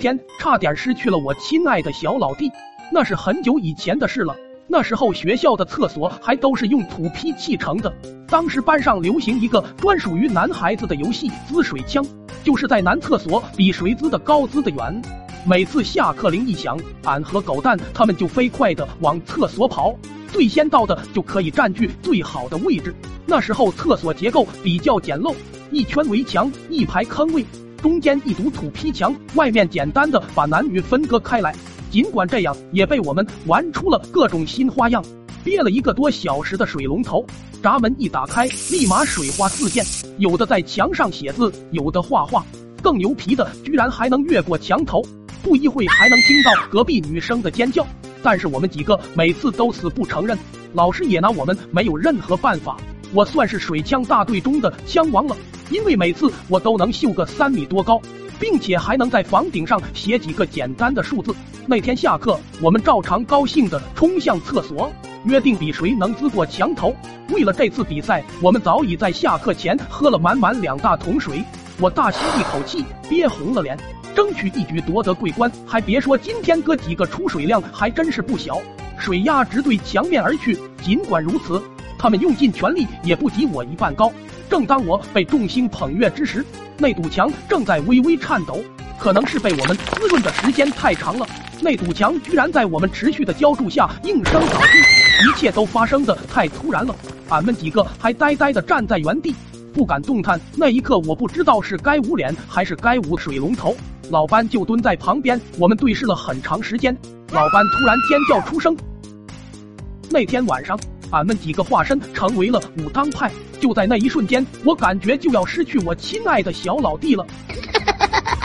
天差点失去了我亲爱的小老弟，那是很久以前的事了。那时候学校的厕所还都是用土坯砌成的。当时班上流行一个专属于男孩子的游戏——滋水枪，就是在男厕所比谁滋的高、滋的远。每次下课铃一响，俺和狗蛋他们就飞快的往厕所跑，最先到的就可以占据最好的位置。那时候厕所结构比较简陋，一圈围墙，一排坑位，中间一堵土坯墙，外面简单的把男女分割开来。尽管这样，也被我们玩出了各种新花样。憋了一个多小时的水龙头，闸门一打开，立马水花四溅。有的在墙上写字，有的画画，更牛皮的居然还能越过墙头。不一会还能听到隔壁女生的尖叫，但是我们几个每次都死不承认，老师也拿我们没有任何办法。我算是水枪大队中的枪王了，因为每次我都能秀个三米多高。并且还能在房顶上写几个简单的数字。那天下课，我们照常高兴地冲向厕所，约定比谁能滋过墙头。为了这次比赛，我们早已在下课前喝了满满两大桶水。我大吸一口气，憋红了脸，争取一举夺得桂冠。还别说，今天哥几个出水量还真是不小，水压直对墙面而去。尽管如此，他们用尽全力也不及我一半高。正当我被众星捧月之时，那堵墙正在微微颤抖，可能是被我们滋润的时间太长了，那堵墙居然在我们持续的浇筑下应声倒地，一切都发生的太突然了，俺们几个还呆呆的站在原地，不敢动弹。那一刻，我不知道是该捂脸还是该捂水龙头。老班就蹲在旁边，我们对视了很长时间。老班突然尖叫出声。那天晚上，俺们几个化身成为了武当派。就在那一瞬间，我感觉就要失去我亲爱的小老弟了。